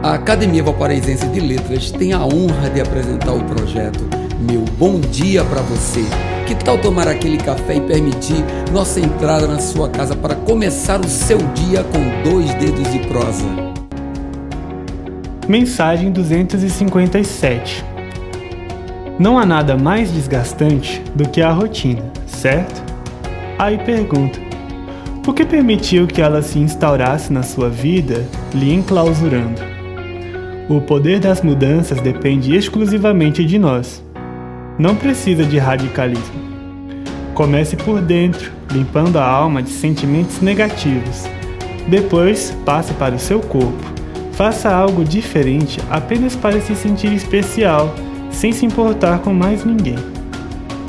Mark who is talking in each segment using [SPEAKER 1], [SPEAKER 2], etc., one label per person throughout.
[SPEAKER 1] A Academia Valparaísense de Letras tem a honra de apresentar o projeto Meu Bom Dia para Você. Que tal tomar aquele café e permitir nossa entrada na sua casa para começar o seu dia com dois dedos de prosa?
[SPEAKER 2] Mensagem 257 Não há nada mais desgastante do que a rotina, certo? Aí pergunta: por que permitiu que ela se instaurasse na sua vida, lhe enclausurando? O poder das mudanças depende exclusivamente de nós. Não precisa de radicalismo. Comece por dentro, limpando a alma de sentimentos negativos. Depois, passe para o seu corpo. Faça algo diferente apenas para se sentir especial, sem se importar com mais ninguém.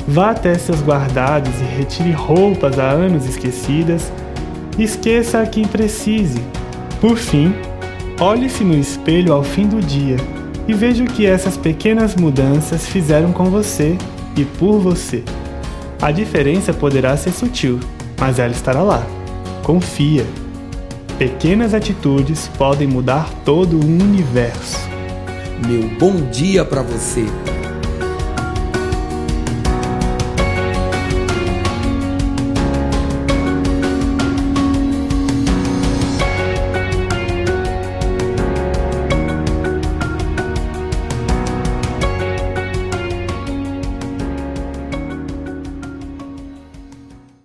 [SPEAKER 2] Vá até seus guardados e retire roupas há anos esquecidas. Esqueça a quem precise. Por fim, olhe-se no espelho ao fim do dia e veja o que essas pequenas mudanças fizeram com você e por você. A diferença poderá ser sutil, mas ela estará lá. Confia. Pequenas atitudes podem mudar todo o universo.
[SPEAKER 1] Meu bom dia para você.